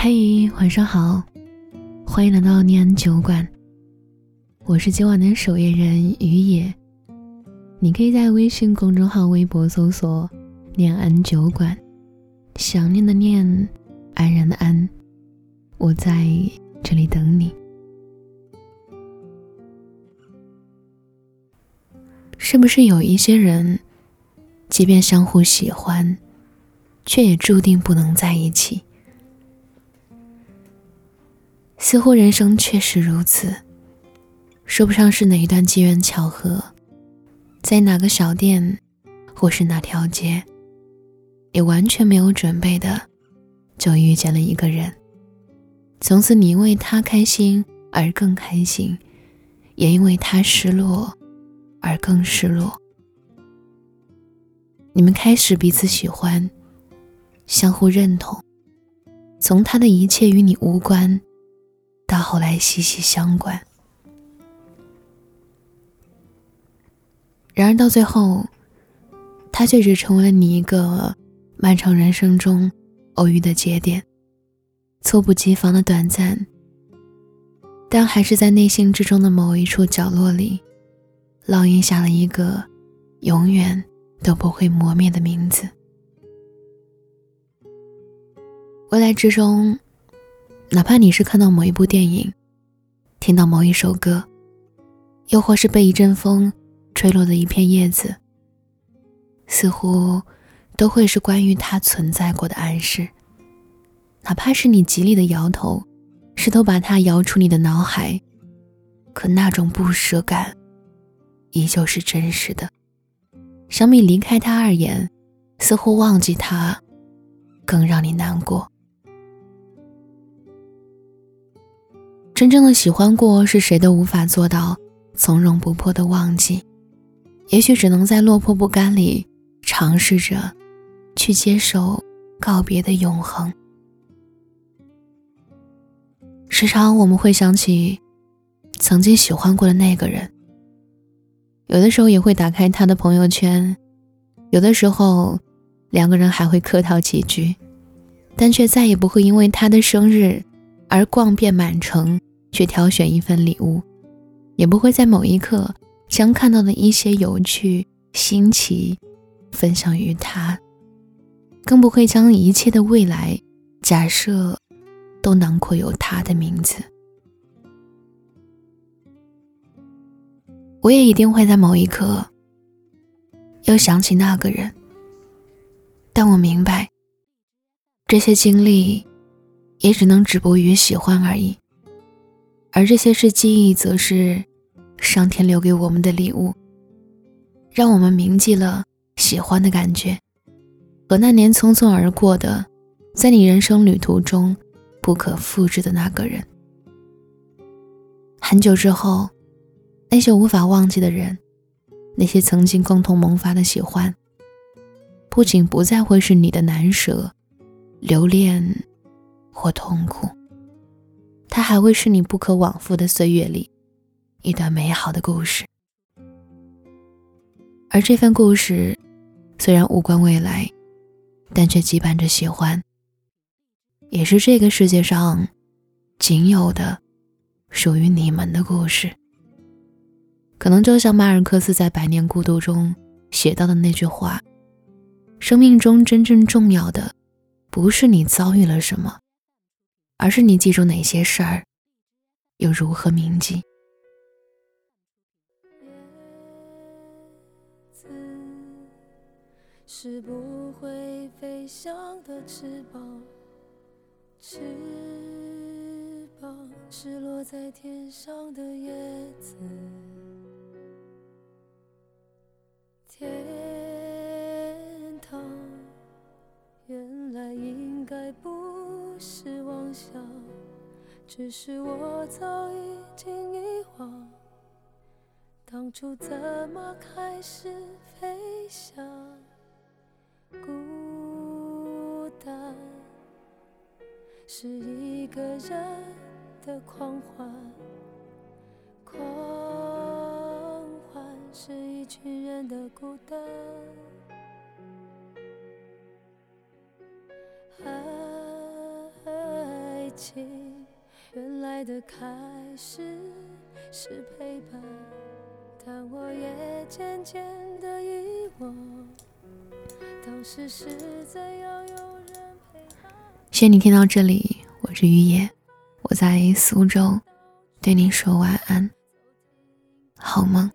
嘿，晚上好，欢迎来到念安酒馆。我是今晚的守夜人于野，你可以在微信公众号、微博搜索“念安酒馆”，想念的念，安然的安，我在这里等你。是不是有一些人，即便相互喜欢，却也注定不能在一起？似乎人生确实如此，说不上是哪一段机缘巧合，在哪个小店，或是哪条街，也完全没有准备的，就遇见了一个人。从此，你因为他开心而更开心，也因为他失落。而更失落。你们开始彼此喜欢，相互认同，从他的一切与你无关，到后来息息相关。然而到最后，他却只成为了你一个漫长人生中偶遇的节点，猝不及防的短暂，但还是在内心之中的某一处角落里。烙印下了一个永远都不会磨灭的名字。未来之中，哪怕你是看到某一部电影，听到某一首歌，又或是被一阵风吹落的一片叶子，似乎都会是关于它存在过的暗示。哪怕是你极力的摇头，试图把它摇出你的脑海，可那种不舍感。依旧是真实的。相比离开他而言，似乎忘记他，更让你难过。真正的喜欢过，是谁都无法做到从容不迫的忘记。也许只能在落魄不甘里，尝试着去接受告别的永恒。时常我们会想起曾经喜欢过的那个人。有的时候也会打开他的朋友圈，有的时候两个人还会客套几句，但却再也不会因为他的生日而逛遍满城去挑选一份礼物，也不会在某一刻将看到的一些有趣新奇分享于他，更不会将一切的未来假设都囊括有他的名字。我也一定会在某一刻，又想起那个人。但我明白，这些经历也只能止步于喜欢而已。而这些是记忆，则是上天留给我们的礼物，让我们铭记了喜欢的感觉，和那年匆匆而过的，在你人生旅途中不可复制的那个人。很久之后。那些无法忘记的人，那些曾经共同萌发的喜欢，不仅不再会是你的难舍、留恋或痛苦，还会是你不可往复的岁月里一段美好的故事。而这份故事虽然无关未来，但却羁绊着喜欢，也是这个世界上仅有的属于你们的故事。可能就像马尔克斯在《百年孤独》中写到的那句话：“生命中真正重要的，不是你遭遇了什么，而是你记住哪些事儿，又如何铭记。”是不会飞翔的翅膀，翅膀是落在天上的叶子。天堂，原来应该不是，只是我早已经遗忘，当初怎么开始飞翔？孤单是一个人的狂欢。狂欢是一群人的孤单，爱情，原来的开始是陪伴，但我也渐渐的遗忘，当时是怎样有人陪伴。谢谢你听到这里，我是雨野，我在苏州，对你说晚安，好梦。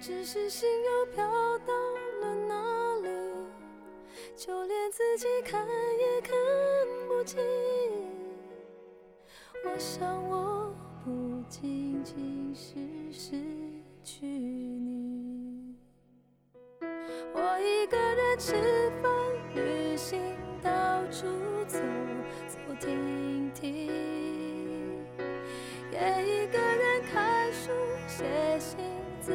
只是心又飘到了哪里，就连自己看也看不清。我想我不仅仅是失去你，我一个人吃饭、旅行、到处走走停停，也一个人看书、写信。自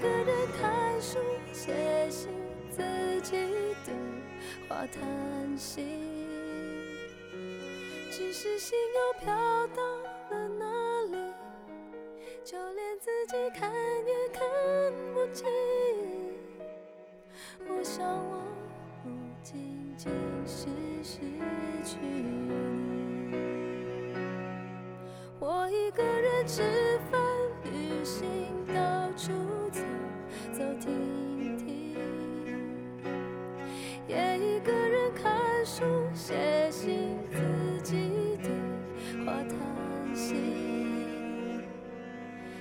一个人看书、写信，自己对话叹息。只是心又飘到了哪里，就连自己看也看不清。我想我不仅仅是失去你，我一个人吃饭、旅行，不、写信，自己对话叹息，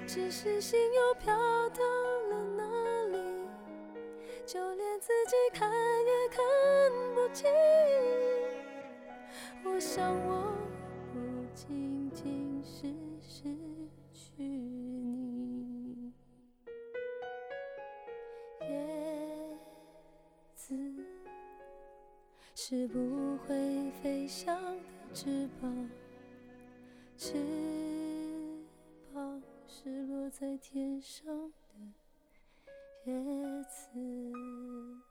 只是心又飘到了哪里。就连自己看也看不清，我想我像的翅膀，翅膀是落在天上。的。叶子。